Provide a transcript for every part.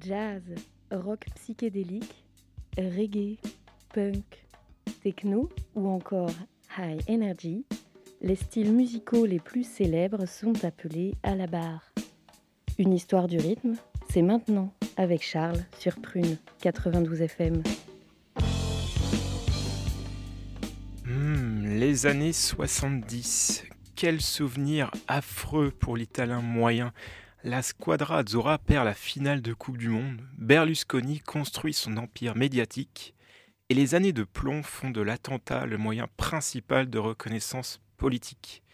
Jazz, rock psychédélique, reggae, punk, techno ou encore high energy, les styles musicaux les plus célèbres sont appelés à la barre. Une histoire du rythme, c'est maintenant avec Charles sur Prune 92 FM. Hmm, les années 70. Quel souvenir affreux pour l'italien moyen. La squadra Azzurra perd la finale de Coupe du Monde, Berlusconi construit son empire médiatique, et les années de plomb font de l'attentat le moyen principal de reconnaissance politique.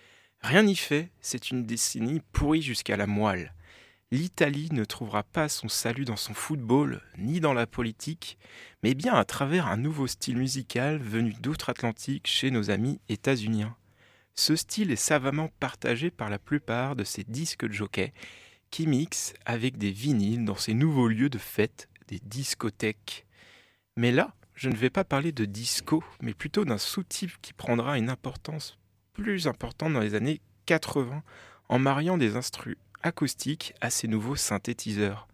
Rien n'y fait, c'est une décennie pourrie jusqu'à la moelle. L'Italie ne trouvera pas son salut dans son football, ni dans la politique, mais bien à travers un nouveau style musical venu d'outre-Atlantique chez nos amis états-uniens. Ce style est savamment partagé par la plupart de ces disques de jockey qui mixent avec des vinyles dans ces nouveaux lieux de fête, des discothèques. Mais là, je ne vais pas parler de disco, mais plutôt d'un sous-type qui prendra une importance plus importante dans les années 80 en mariant des instruments acoustiques à ces nouveaux synthétiseurs.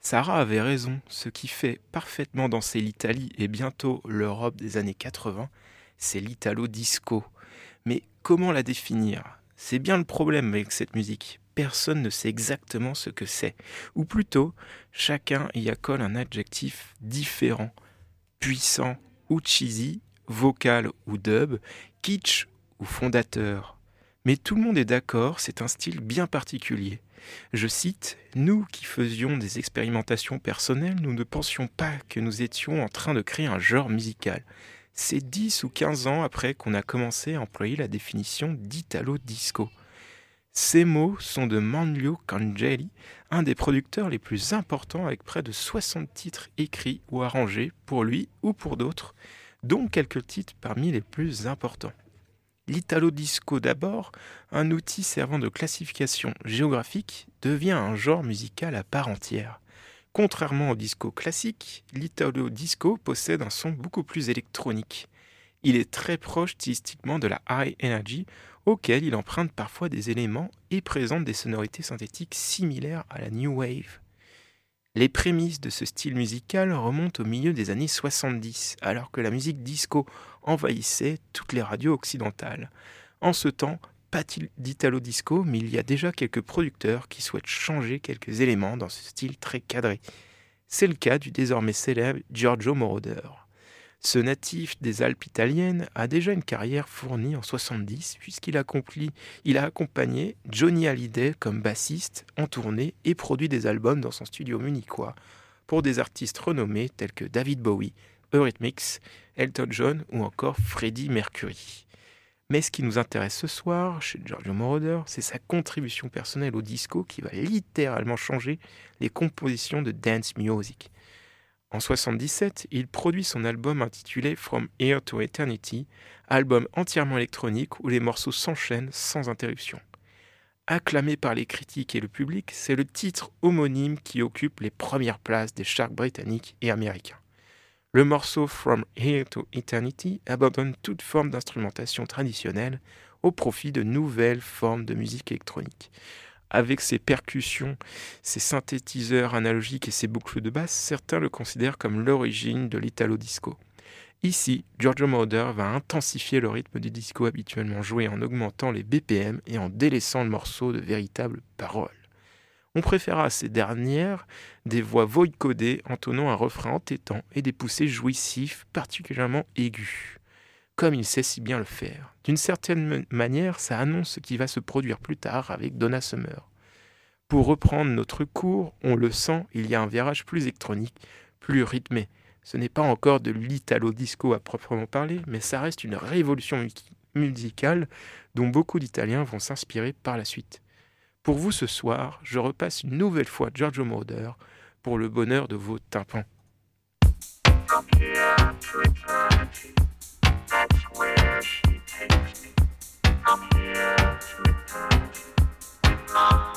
Sarah avait raison, ce qui fait parfaitement danser l'Italie et bientôt l'Europe des années 80, c'est l'italo disco. Mais comment la définir? C'est bien le problème avec cette musique. Personne ne sait exactement ce que c'est. Ou plutôt, chacun y accole un adjectif différent puissant ou cheesy, vocal ou dub, kitsch ou fondateur. Mais tout le monde est d'accord, c'est un style bien particulier. Je cite, Nous qui faisions des expérimentations personnelles, nous ne pensions pas que nous étions en train de créer un genre musical. C'est 10 ou 15 ans après qu'on a commencé à employer la définition d'Italo Disco. Ces mots sont de Manlio Cangeli, un des producteurs les plus importants avec près de 60 titres écrits ou arrangés pour lui ou pour d'autres, dont quelques titres parmi les plus importants. L'italo disco d'abord, un outil servant de classification géographique, devient un genre musical à part entière. Contrairement au disco classique, l'italo disco possède un son beaucoup plus électronique. Il est très proche stylistiquement de la high energy auquel il emprunte parfois des éléments et présente des sonorités synthétiques similaires à la New Wave. Les prémices de ce style musical remontent au milieu des années 70, alors que la musique disco envahissait toutes les radios occidentales. En ce temps, pas d'italo disco, mais il y a déjà quelques producteurs qui souhaitent changer quelques éléments dans ce style très cadré. C'est le cas du désormais célèbre Giorgio Moroder. Ce natif des Alpes italiennes a déjà une carrière fournie en 70 puisqu'il a, accompagné Johnny Hallyday comme bassiste en tournée et produit des albums dans son studio munichois pour des artistes renommés tels que David Bowie, Eurythmics, Elton John ou encore Freddie Mercury. Mais ce qui nous intéresse ce soir chez Giorgio Moroder, c'est sa contribution personnelle au disco qui va littéralement changer les compositions de dance music. En 1977, il produit son album intitulé From Here to Eternity, album entièrement électronique où les morceaux s'enchaînent sans interruption. Acclamé par les critiques et le public, c'est le titre homonyme qui occupe les premières places des charts britanniques et américains. Le morceau From Here to Eternity abandonne toute forme d'instrumentation traditionnelle au profit de nouvelles formes de musique électronique avec ses percussions, ses synthétiseurs analogiques et ses boucles de basse, certains le considèrent comme l'origine de l'italo disco. Ici, Giorgio Moroder va intensifier le rythme du disco habituellement joué en augmentant les BPM et en délaissant le morceau de véritables paroles. On préféra à ces dernières des voix voicodées entonnant un refrain entêtant et des poussées jouissifs particulièrement aigus comme il sait si bien le faire. D'une certaine manière, ça annonce ce qui va se produire plus tard avec Donna Summer. Pour reprendre notre cours, on le sent, il y a un virage plus électronique, plus rythmé. Ce n'est pas encore de l'italo disco à proprement parler, mais ça reste une révolution musicale dont beaucoup d'Italiens vont s'inspirer par la suite. Pour vous ce soir, je repasse une nouvelle fois Giorgio Moroder pour le bonheur de vos tympans. Bye.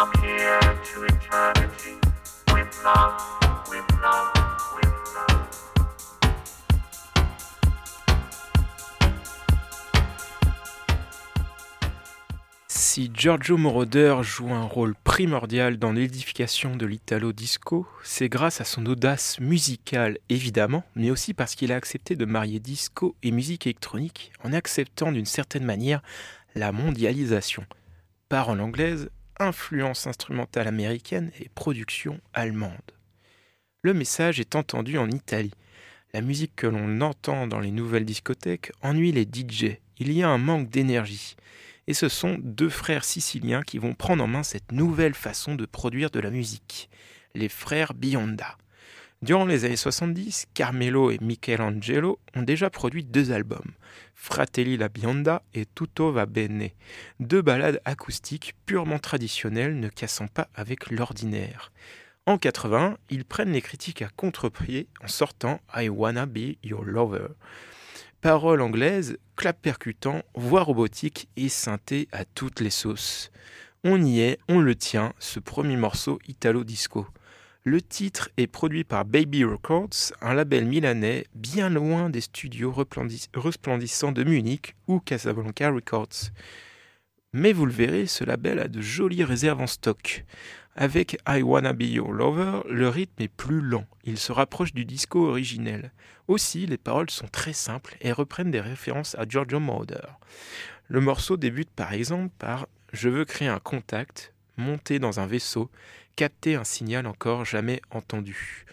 Love. Giorgio Moroder joue un rôle primordial dans l'édification de l'Italo disco, c'est grâce à son audace musicale évidemment, mais aussi parce qu'il a accepté de marier disco et musique électronique en acceptant d'une certaine manière la mondialisation. Parole anglaise, influence instrumentale américaine et production allemande. Le message est entendu en Italie. La musique que l'on entend dans les nouvelles discothèques ennuie les DJ. Il y a un manque d'énergie et ce sont deux frères siciliens qui vont prendre en main cette nouvelle façon de produire de la musique, les frères Bionda. Durant les années 70, Carmelo et Michelangelo ont déjà produit deux albums, Fratelli la Bionda et Tutto va bene, deux ballades acoustiques purement traditionnelles ne cassant pas avec l'ordinaire. En 80, ils prennent les critiques à contre-pied en sortant I Wanna Be Your Lover, Paroles anglaises, clap percutant, voix robotique et synthé à toutes les sauces. On y est, on le tient, ce premier morceau italo-disco. Le titre est produit par Baby Records, un label milanais bien loin des studios resplendissants de Munich ou Casablanca Records. Mais vous le verrez, ce label a de jolies réserves en stock. Avec I Wanna Be Your Lover, le rythme est plus lent, il se rapproche du disco originel. Aussi, les paroles sont très simples et reprennent des références à Giorgio Moroder. Le morceau débute par exemple par Je veux créer un contact, monter dans un vaisseau, capter un signal encore jamais entendu.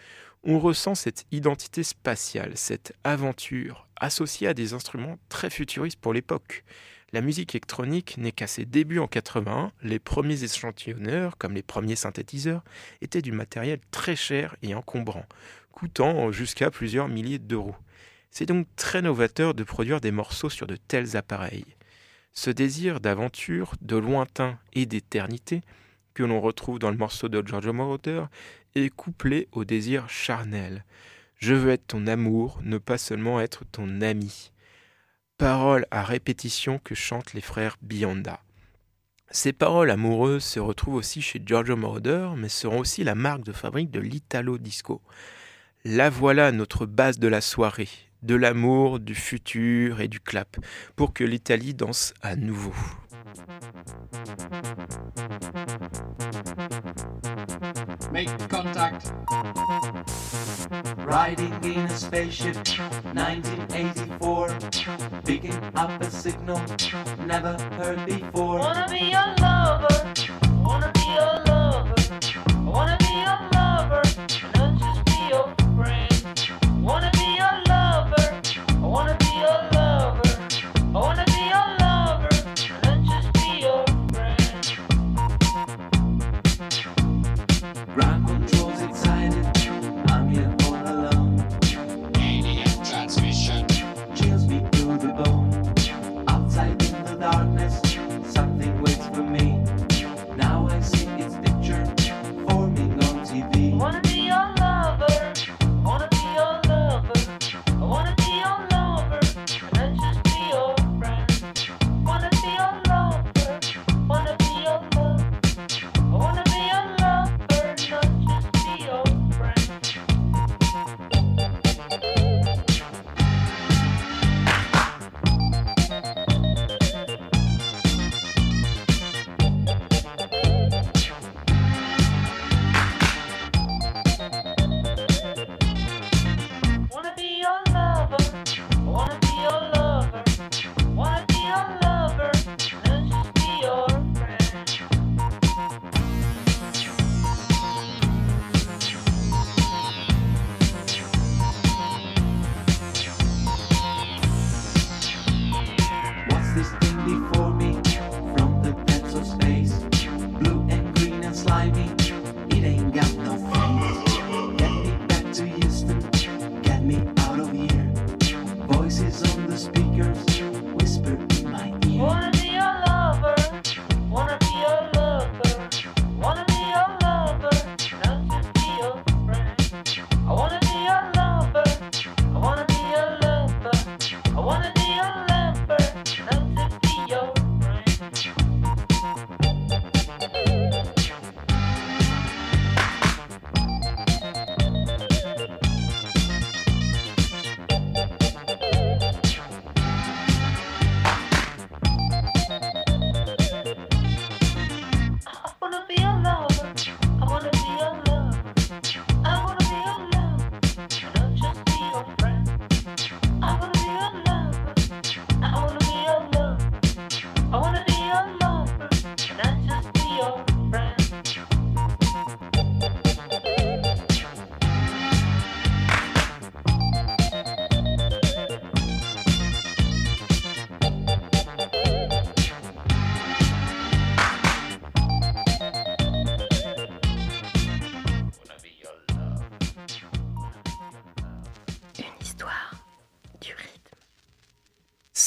On ressent cette identité spatiale, cette aventure, associée à des instruments très futuristes pour l'époque. La musique électronique n'est qu'à ses débuts en 81, les premiers échantillonneurs, comme les premiers synthétiseurs, étaient du matériel très cher et encombrant, coûtant jusqu'à plusieurs milliers d'euros. C'est donc très novateur de produire des morceaux sur de tels appareils. Ce désir d'aventure, de lointain et d'éternité, que l'on retrouve dans le morceau de Giorgio Moroder, est couplé au désir charnel. Je veux être ton amour, ne pas seulement être ton ami paroles à répétition que chantent les frères Bionda. Ces paroles amoureuses se retrouvent aussi chez Giorgio Moroder, mais seront aussi la marque de fabrique de l'Italo Disco. La voilà notre base de la soirée, de l'amour, du futur et du clap, pour que l'Italie danse à nouveau. Make contact. Riding in a spaceship, 1984. Picking up a signal, never heard before. Wanna be your lover, wanna be your lover, wanna be your lover, not just be your friend. Wanna be your lover, wanna be your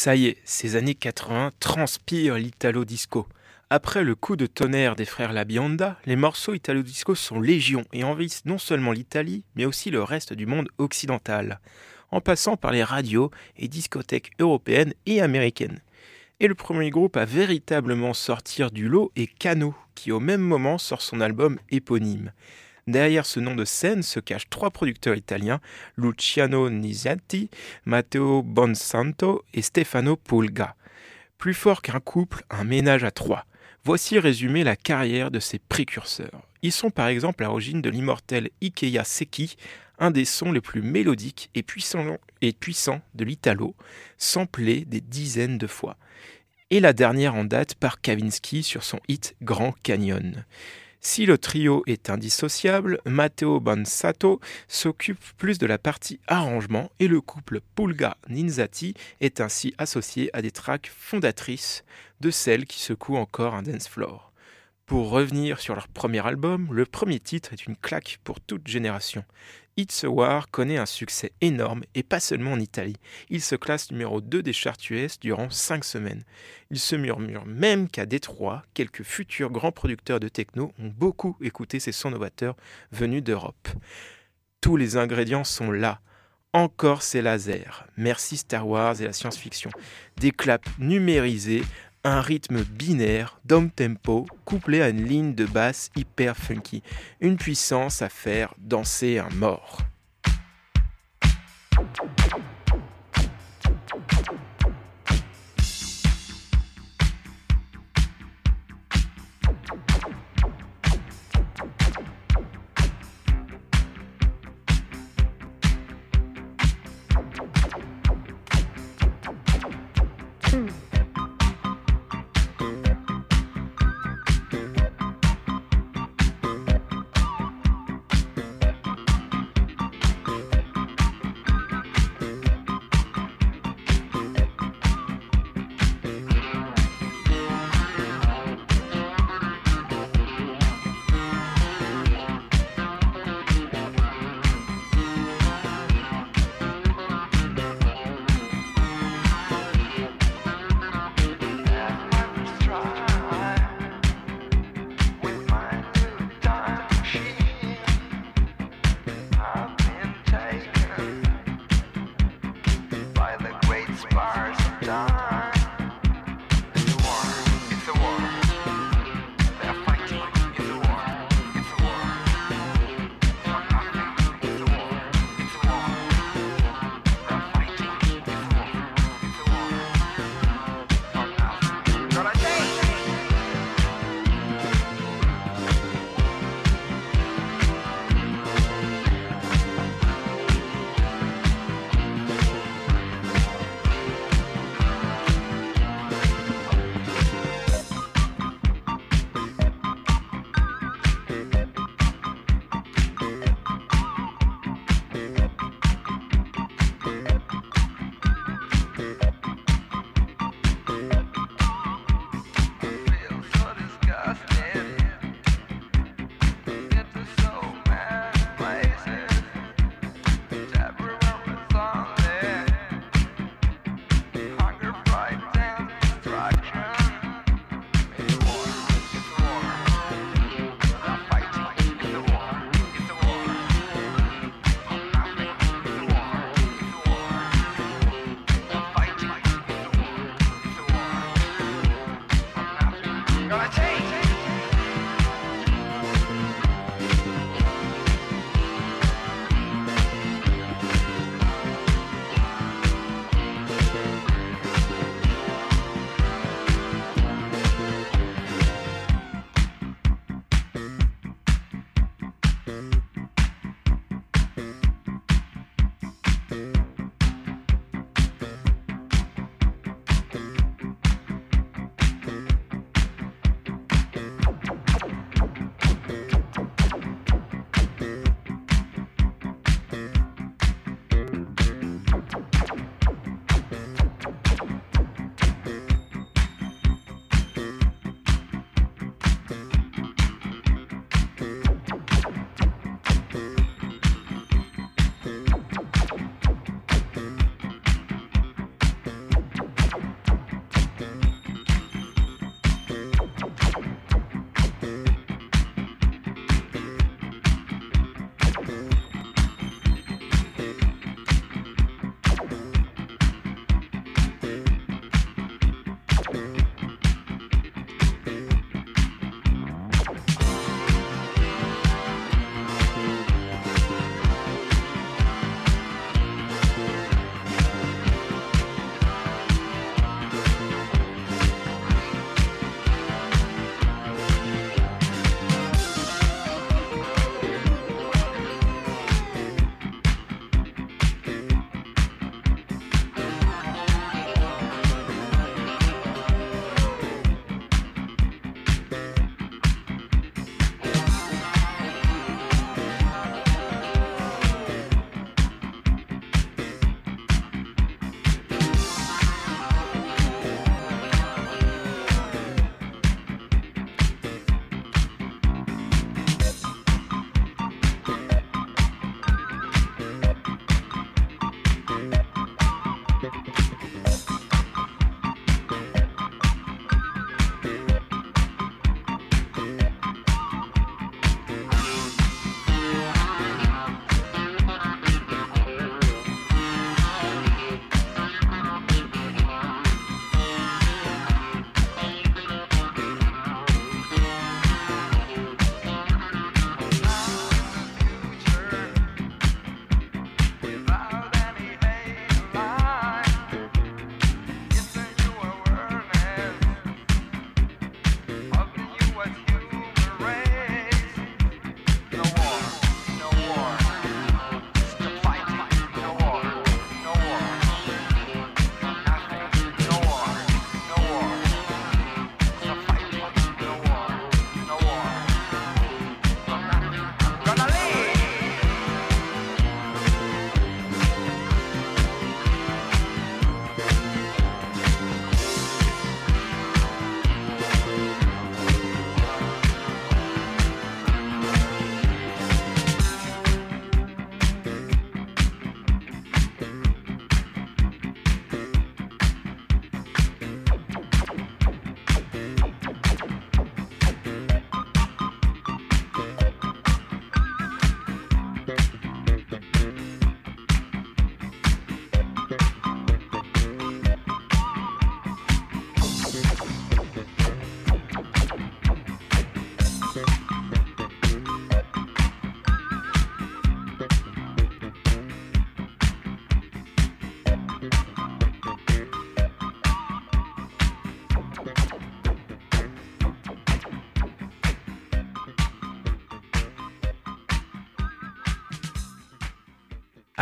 Ça y est, ces années 80 transpirent l'italo disco. Après le coup de tonnerre des frères La Bionda, les morceaux italo disco sont légion et envahissent non seulement l'Italie, mais aussi le reste du monde occidental, en passant par les radios et discothèques européennes et américaines. Et le premier groupe à véritablement sortir du lot est Cano, qui au même moment sort son album éponyme. Derrière ce nom de scène se cachent trois producteurs italiens, Luciano Nisati, Matteo Bonsanto et Stefano Pulga. Plus fort qu'un couple, un ménage à trois. Voici résumé la carrière de ces précurseurs. Ils sont par exemple à l'origine de l'immortel Ikea Seki, un des sons les plus mélodiques et puissants, et puissants de l'italo, samplé des dizaines de fois. Et la dernière en date par Kavinsky sur son hit Grand Canyon. Si le trio est indissociable, Matteo Bansato s'occupe plus de la partie arrangement et le couple Pulga-Ninzati est ainsi associé à des tracks fondatrices de celles qui secouent encore un dance floor. Pour revenir sur leur premier album, le premier titre est une claque pour toute génération. It's a War connaît un succès énorme et pas seulement en Italie. Il se classe numéro 2 des charts US durant 5 semaines. Il se murmure même qu'à Détroit, quelques futurs grands producteurs de techno ont beaucoup écouté ces sons novateurs venus d'Europe. Tous les ingrédients sont là. Encore ces lasers. Merci Star Wars et la science-fiction. Des claps numérisés, un rythme binaire dom tempo couplé à une ligne de basse hyper funky, une puissance à faire danser un mort.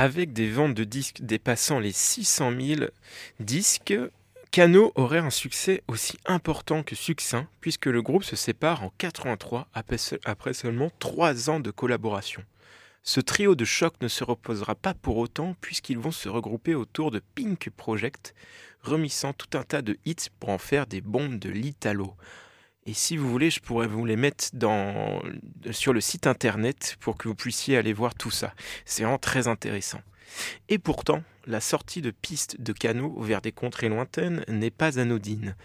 Avec des ventes de disques dépassant les 600 000 disques, Cano aurait un succès aussi important que succinct, puisque le groupe se sépare en 83 après seulement 3 ans de collaboration. Ce trio de choc ne se reposera pas pour autant, puisqu'ils vont se regrouper autour de Pink Project, remissant tout un tas de hits pour en faire des bombes de l'Italo. Et si vous voulez, je pourrais vous les mettre sur le site internet pour que vous puissiez aller voir tout ça. C'est vraiment très intéressant. Et pourtant, la sortie de pistes de canaux vers des contrées lointaines n'est pas anodine.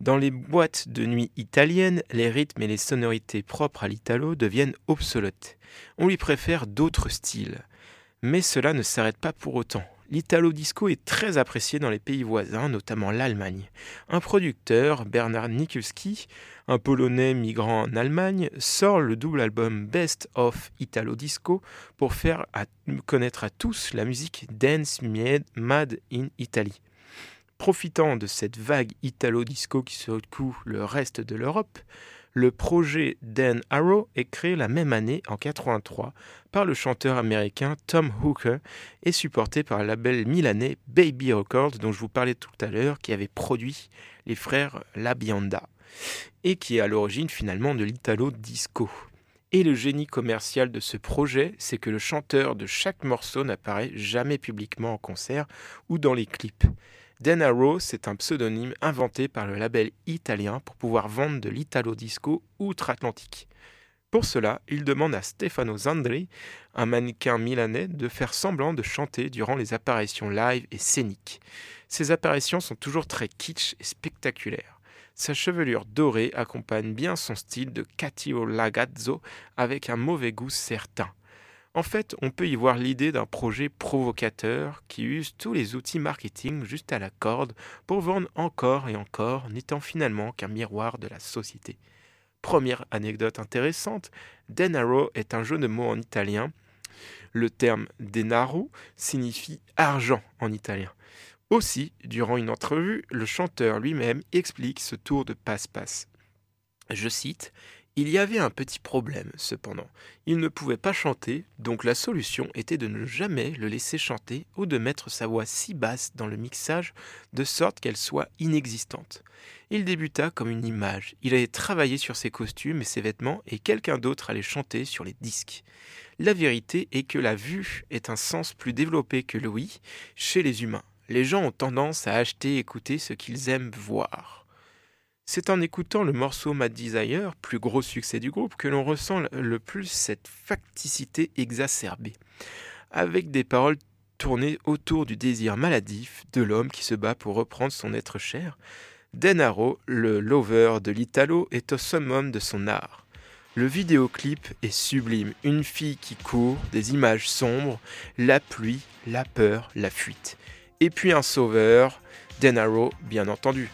Dans les boîtes de nuit italiennes, les rythmes et les sonorités propres à l'italo deviennent obsolètes. On lui préfère d'autres styles. Mais cela ne s'arrête pas pour autant. L'italo disco est très apprécié dans les pays voisins, notamment l'Allemagne. Un producteur, Bernard Nikulski, un Polonais migrant en Allemagne, sort le double album Best of Italo Disco pour faire connaître à tous la musique Dance Mad in Italy. Profitant de cette vague Italo-disco qui secoue le reste de l'Europe, le projet Dan Arrow est créé la même année, en 83, par le chanteur américain Tom Hooker et supporté par le label milanais Baby Records dont je vous parlais tout à l'heure, qui avait produit les frères La Bionda et qui est à l'origine finalement de l'Italo Disco. Et le génie commercial de ce projet, c'est que le chanteur de chaque morceau n'apparaît jamais publiquement en concert ou dans les clips. Denaro, c'est un pseudonyme inventé par le label italien pour pouvoir vendre de l'italo disco outre-Atlantique. Pour cela, il demande à Stefano Zandri, un mannequin milanais, de faire semblant de chanter durant les apparitions live et scéniques. Ces apparitions sont toujours très kitsch et spectaculaires. Sa chevelure dorée accompagne bien son style de cattivo lagazzo avec un mauvais goût certain. En fait, on peut y voir l'idée d'un projet provocateur qui use tous les outils marketing juste à la corde pour vendre encore et encore, n'étant finalement qu'un miroir de la société. Première anecdote intéressante, denaro est un jeu de mots en italien. Le terme denaro signifie argent en italien. Aussi, durant une entrevue, le chanteur lui-même explique ce tour de passe-passe. Je cite il y avait un petit problème, cependant. Il ne pouvait pas chanter, donc la solution était de ne jamais le laisser chanter ou de mettre sa voix si basse dans le mixage de sorte qu'elle soit inexistante. Il débuta comme une image. Il allait travailler sur ses costumes et ses vêtements et quelqu'un d'autre allait chanter sur les disques. La vérité est que la vue est un sens plus développé que oui chez les humains. Les gens ont tendance à acheter et écouter ce qu'ils aiment voir. C'est en écoutant le morceau Mad Desire, plus gros succès du groupe, que l'on ressent le plus cette facticité exacerbée, avec des paroles tournées autour du désir maladif de l'homme qui se bat pour reprendre son être cher. Denaro, le lover de l'Italo, est au summum de son art. Le vidéoclip est sublime, une fille qui court, des images sombres, la pluie, la peur, la fuite. Et puis un sauveur, Denaro bien entendu.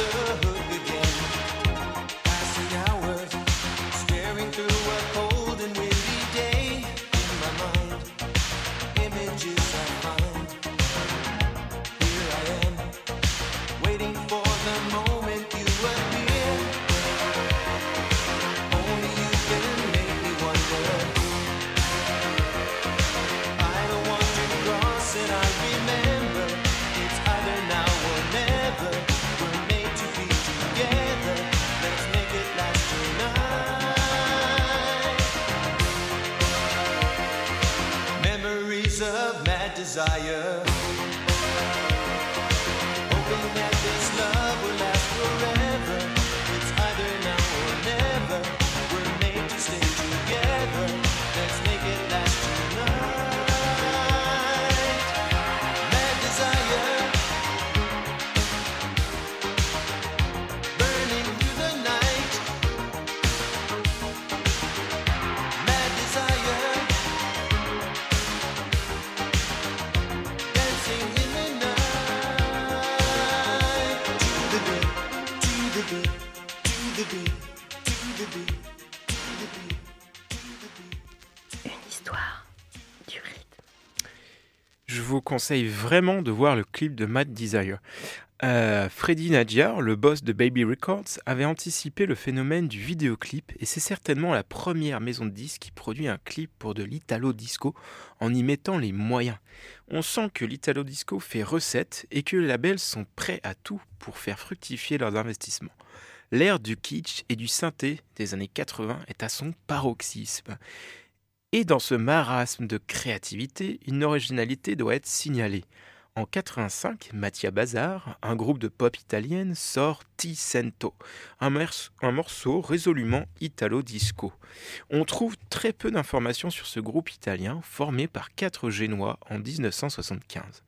sisterhood. Conseille vraiment de voir le clip de Mad Desire. Euh, Freddy Nadjar, le boss de Baby Records, avait anticipé le phénomène du vidéoclip et c'est certainement la première maison de disques qui produit un clip pour de l'italo disco en y mettant les moyens. On sent que l'italo disco fait recette et que les labels sont prêts à tout pour faire fructifier leurs investissements. L'ère du kitsch et du synthé des années 80 est à son paroxysme. Et dans ce marasme de créativité, une originalité doit être signalée. En 85, Mattia Bazar, un groupe de pop italienne, sort Ti Sento, un, mers- un morceau résolument italo-disco. On trouve très peu d'informations sur ce groupe italien formé par quatre Génois en 1975.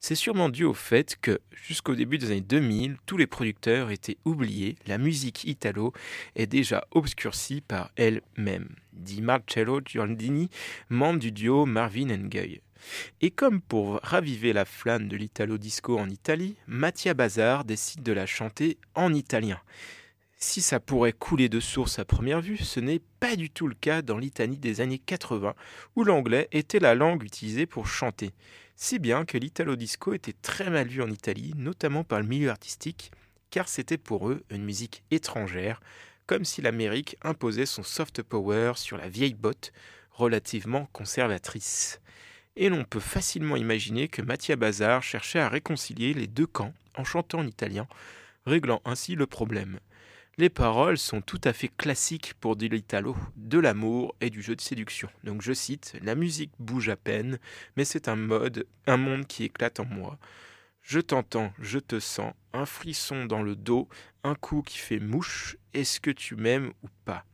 C'est sûrement dû au fait que, jusqu'au début des années 2000, tous les producteurs étaient oubliés, la musique italo est déjà obscurcie par elle-même, dit Marcello Giordini, membre du duo Marvin Gaye. Et comme pour raviver la flamme de l'italo-disco en Italie, Mattia Bazar décide de la chanter en italien. Si ça pourrait couler de source à première vue, ce n'est pas du tout le cas dans l'Italie des années 80, où l'anglais était la langue utilisée pour chanter. Si bien que l'italo-disco était très mal vu en Italie, notamment par le milieu artistique, car c'était pour eux une musique étrangère, comme si l'Amérique imposait son soft power sur la vieille botte, relativement conservatrice. Et l'on peut facilement imaginer que Mattia Bazar cherchait à réconcilier les deux camps en chantant en italien, réglant ainsi le problème. Les paroles sont tout à fait classiques pour de l'italo, de l'amour et du jeu de séduction. Donc je cite La musique bouge à peine, mais c'est un mode, un monde qui éclate en moi. Je t'entends, je te sens, un frisson dans le dos, un coup qui fait mouche, est-ce que tu m'aimes ou pas?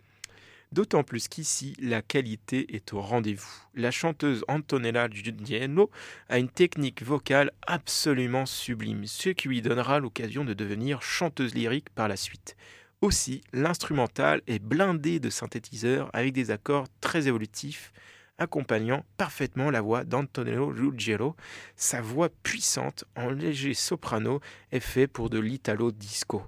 D'autant plus qu'ici, la qualité est au rendez-vous. La chanteuse Antonella Giudiello a une technique vocale absolument sublime, ce qui lui donnera l'occasion de devenir chanteuse lyrique par la suite. Aussi, l'instrumental est blindé de synthétiseurs avec des accords très évolutifs, accompagnant parfaitement la voix d'Antonello Ruggiero. Sa voix puissante en léger soprano est fait pour de l'italo disco.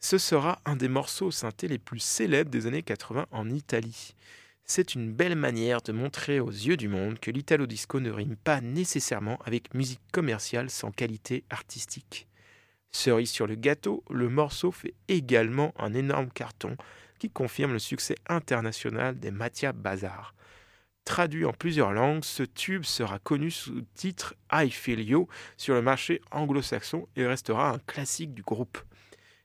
Ce sera un des morceaux synthé les plus célèbres des années 80 en Italie. C'est une belle manière de montrer aux yeux du monde que l'italo disco ne rime pas nécessairement avec musique commerciale sans qualité artistique. Cerise sur le gâteau, le morceau fait également un énorme carton qui confirme le succès international des Mattia Bazar. Traduit en plusieurs langues, ce tube sera connu sous le titre I Feel You sur le marché anglo-saxon et restera un classique du groupe.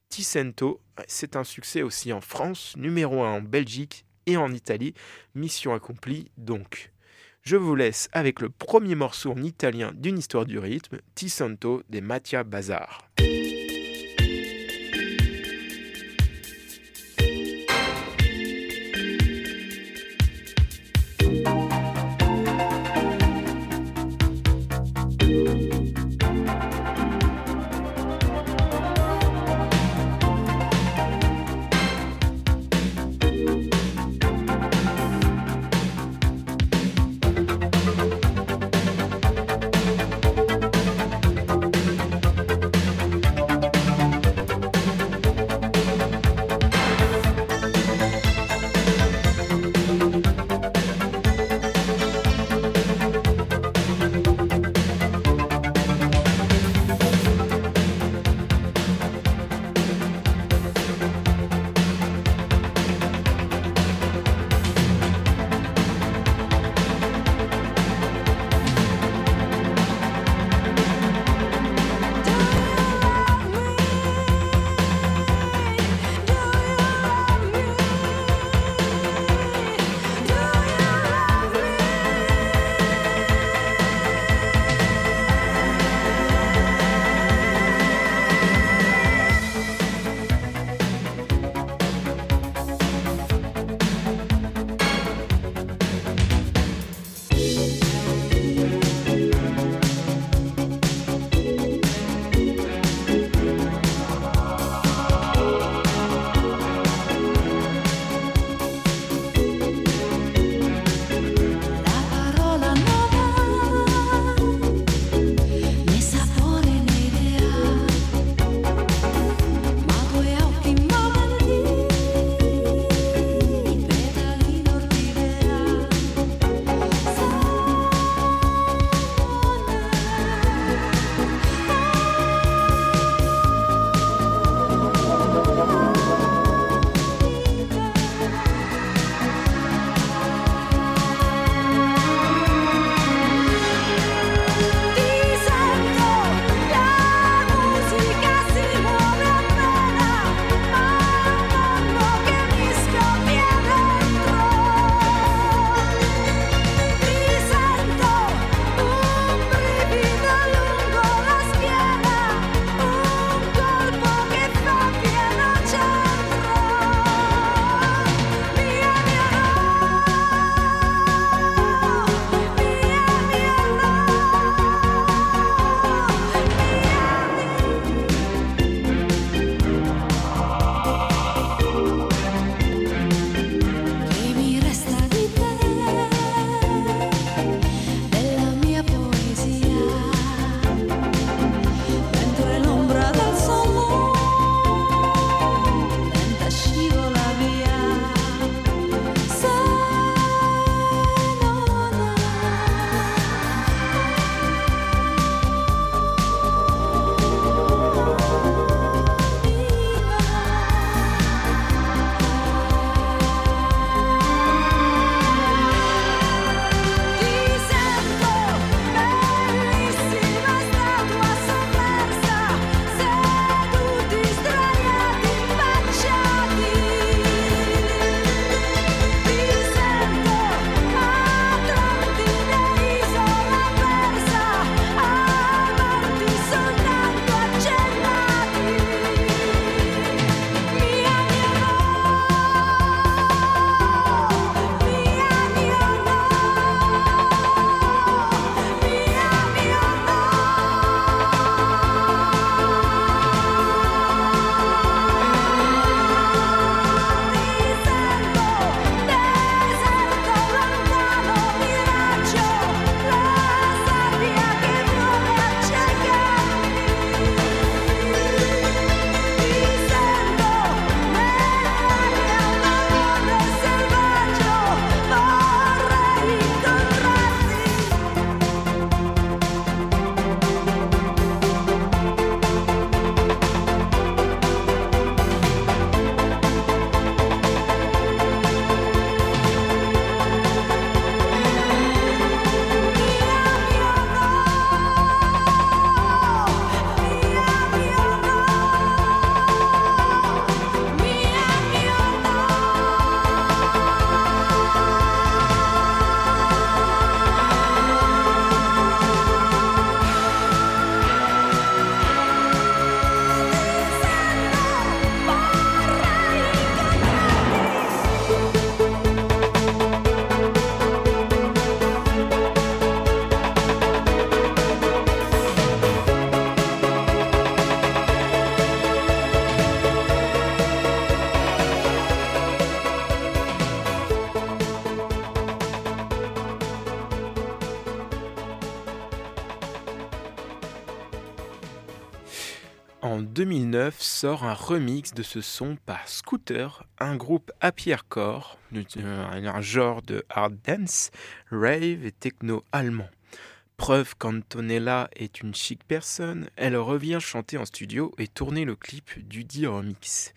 Ticento, c'est un succès aussi en France, numéro 1 en Belgique et en Italie. Mission accomplie donc. Je vous laisse avec le premier morceau en italien d'une histoire du rythme, Ticento des Mattia Bazar. Sort un remix de ce son par Scooter, un groupe happy hardcore, un genre de hard dance, rave et techno allemand. Preuve qu'Antonella est une chic personne, elle revient chanter en studio et tourner le clip du dit remix.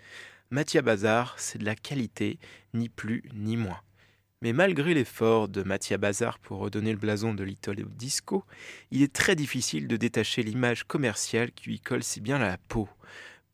Mathia Bazar, c'est de la qualité, ni plus ni moins. Mais malgré l'effort de Mathia Bazar pour redonner le blason de Little Disco, il est très difficile de détacher l'image commerciale qui lui colle si bien à la peau.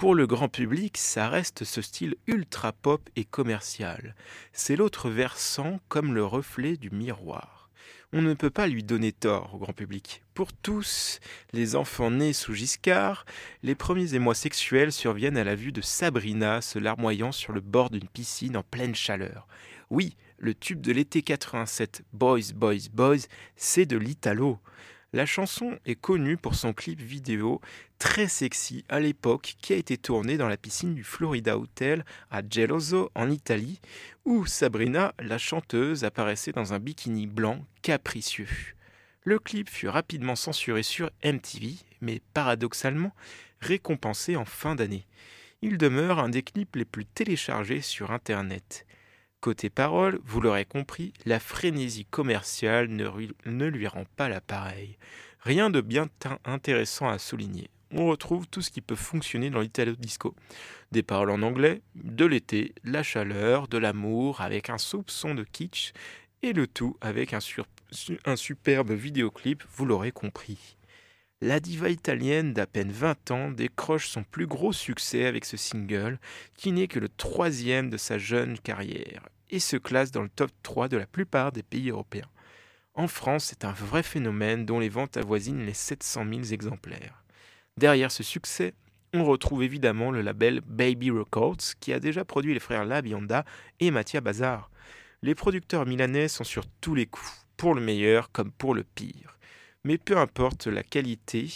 Pour le grand public, ça reste ce style ultra pop et commercial. C'est l'autre versant comme le reflet du miroir. On ne peut pas lui donner tort au grand public. Pour tous, les enfants nés sous Giscard, les premiers émois sexuels surviennent à la vue de Sabrina se larmoyant sur le bord d'une piscine en pleine chaleur. Oui, le tube de l'été 87, Boys, Boys, Boys, c'est de l'Italo. La chanson est connue pour son clip vidéo très sexy à l'époque qui a été tourné dans la piscine du Florida Hotel à Geloso en Italie où Sabrina, la chanteuse, apparaissait dans un bikini blanc capricieux. Le clip fut rapidement censuré sur MTV, mais paradoxalement récompensé en fin d'année. Il demeure un des clips les plus téléchargés sur Internet. Côté parole, vous l'aurez compris, la frénésie commerciale ne, lui rend pas l'appareil. Rien de bien intéressant à souligner. On retrouve tout ce qui peut fonctionner dans l'italo disco. Des paroles en anglais, de l'été, la chaleur, de l'amour, avec un soupçon de kitsch, et le tout avec un superbe vidéoclip, vous l'aurez compris. La diva italienne d'à peine 20 ans décroche son plus gros succès avec ce single, qui n'est que le troisième de sa jeune carrière, et se classe dans le top 3 de la plupart des pays européens. En France, c'est un vrai phénomène dont les ventes avoisinent les 700 000 exemplaires. Derrière ce succès, on retrouve évidemment le label Baby Records, qui a déjà produit les frères Labionda et Mattia Bazar. Les producteurs milanais sont sur tous les coups, pour le meilleur comme pour le pire. Mais peu importe la qualité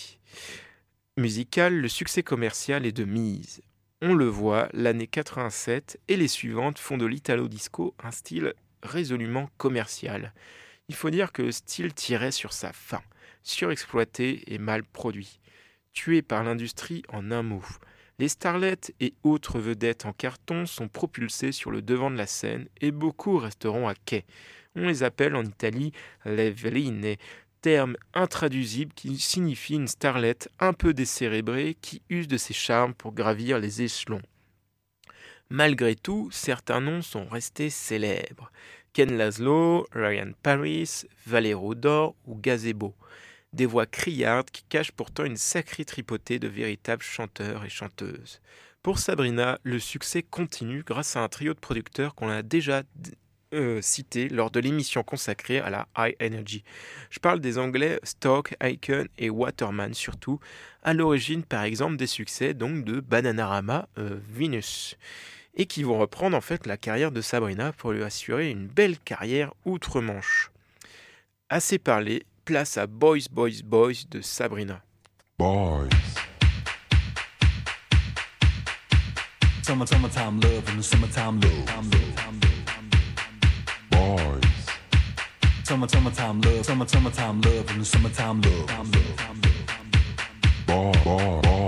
musicale, le succès commercial est de mise. On le voit, l'année 87 et les suivantes font de l'italo disco un style résolument commercial. Il faut dire que le style tirait sur sa fin, surexploité et mal produit, tué par l'industrie en un mot. Les starlettes et autres vedettes en carton sont propulsées sur le devant de la scène et beaucoup resteront à quai. On les appelle en Italie les veline, terme intraduisible qui signifie une starlette un peu décérébrée qui use de ses charmes pour gravir les échelons. Malgré tout, certains noms sont restés célèbres. Ken Laszlo, Ryan Paris, Valero Dor ou Gazebo. Des voix criardes qui cachent pourtant une sacrée tripotée de véritables chanteurs et chanteuses. Pour Sabrina, le succès continue grâce à un trio de producteurs qu'on a déjà euh, cité lors de l'émission consacrée à la High Energy. Je parle des Anglais Stock, Icon et Waterman surtout, à l'origine par exemple des succès donc de Bananarama, euh, Venus, et qui vont reprendre en fait la carrière de Sabrina pour lui assurer une belle carrière outre-Manche. Assez parlé, place à Boys Boys Boys de Sabrina. Boys. Summer, summertime love and the summertime love. Summer, summertime love. Summer, summertime love and the summertime love. Boy, boy, boys.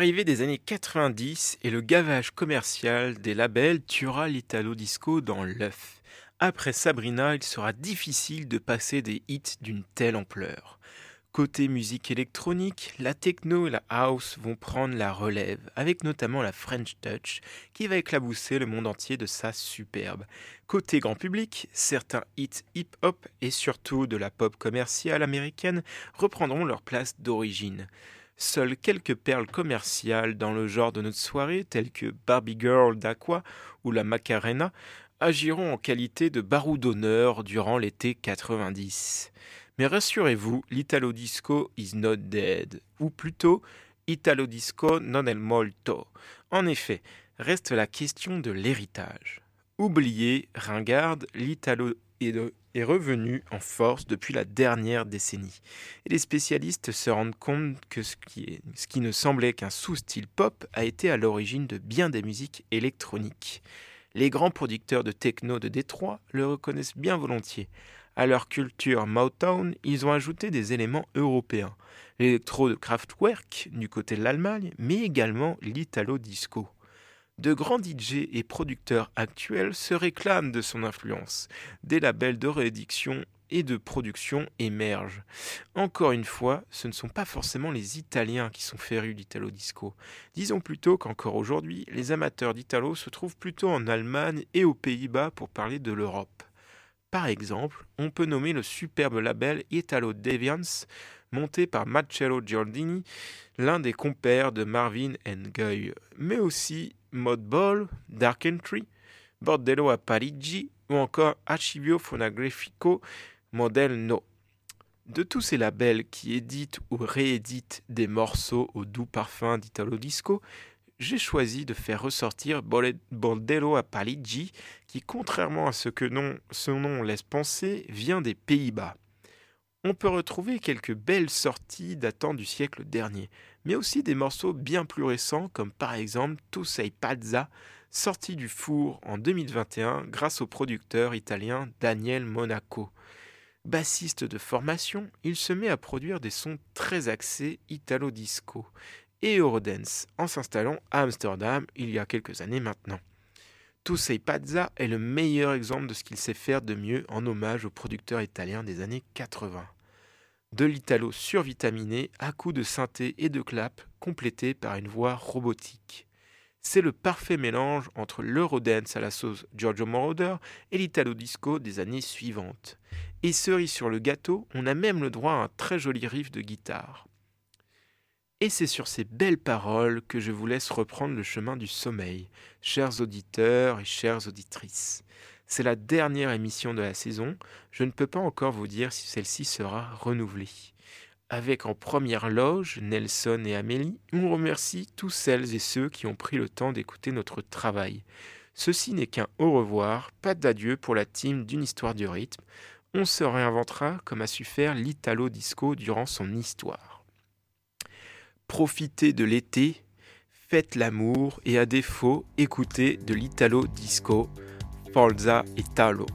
L'arrivée des années 90 et le gavage commercial des labels tuera l'italo disco dans l'œuf. Après Sabrina, il sera difficile de passer des hits d'une telle ampleur. Côté musique électronique, la techno et la house vont prendre la relève, avec notamment la French Touch, qui va éclabousser le monde entier de sa superbe. Côté grand public, certains hits hip-hop et surtout de la pop commerciale américaine reprendront leur place d'origine. Seules quelques perles commerciales dans le genre de notre soirée, telles que Barbie Girl d'Aqua ou la Macarena, agiront en qualité de barreau d'honneur durant l'été 90. Mais rassurez-vous, l'Italo Disco is not dead, ou plutôt Italo Disco non è molto. En effet, reste la question de l'héritage. Oublié, ringarde, l'Italo est, revenu en force depuis la dernière décennie. Et les spécialistes se rendent compte que ce qui, ne semblait qu'un sous-style pop a été à l'origine de bien des musiques électroniques. Les grands producteurs de techno de Détroit le reconnaissent bien volontiers. À leur culture Motown, ils ont ajouté des éléments européens. L'électro de Kraftwerk du côté de l'Allemagne, mais également l'Italo Disco. De grands DJ et producteurs actuels se réclament de son influence. Des labels de réédition et de production émergent. Encore une fois, ce ne sont pas forcément les Italiens qui sont férus d'Italo Disco. Disons plutôt qu'encore aujourd'hui, les amateurs d'Italo se trouvent plutôt en Allemagne et aux Pays-Bas pour parler de l'Europe. Par exemple, on peut nommer le superbe label Italo Deviance, monté par Marcello Giordini, l'un des compères de Marvin Gaye, mais aussi Modball, Dark Entry, Bordello a Parigi ou encore Archivio Fonografico Model No. De tous ces labels qui éditent ou rééditent des morceaux au doux parfum d'Italo Disco, j'ai choisi de faire ressortir Bordello a Parigi, qui, contrairement à ce que son nom laisse penser, vient des Pays-Bas. On peut retrouver quelques belles sorties datant du siècle dernier, mais aussi des morceaux bien plus récents, comme par exemple Tu sei pazza, sorti du four en 2021 grâce au producteur italien Daniel Monaco. Bassiste de formation, il se met à produire des sons très axés italo-disco et Eurodance en s'installant à Amsterdam il y a quelques années maintenant. Tu sei pazza est le meilleur exemple de ce qu'il sait faire de mieux en hommage au producteur italien des années 80. De l'italo survitaminé à coups de synthé et de clap, complété par une voix robotique. C'est le parfait mélange entre l'eurodance à la sauce Giorgio Moroder et l'italo disco des années suivantes. Et cerise sur le gâteau, on a même le droit à un très joli riff de guitare. Et c'est sur ces belles paroles que je vous laisse reprendre le chemin du sommeil, chers auditeurs et chères auditrices. C'est la dernière émission de la saison, je ne peux pas encore vous dire si celle-ci sera renouvelée. Avec en première loge Nelson et Amélie, on remercie tous celles et ceux qui ont pris le temps d'écouter notre travail. Ceci n'est qu'un au revoir, pas d'adieu pour la team d'une histoire du rythme. On se réinventera comme a su faire l'Italo Disco durant son histoire. Profitez de l'été, faites l'amour et à défaut, écoutez de l'Italo Disco, Forza Italo.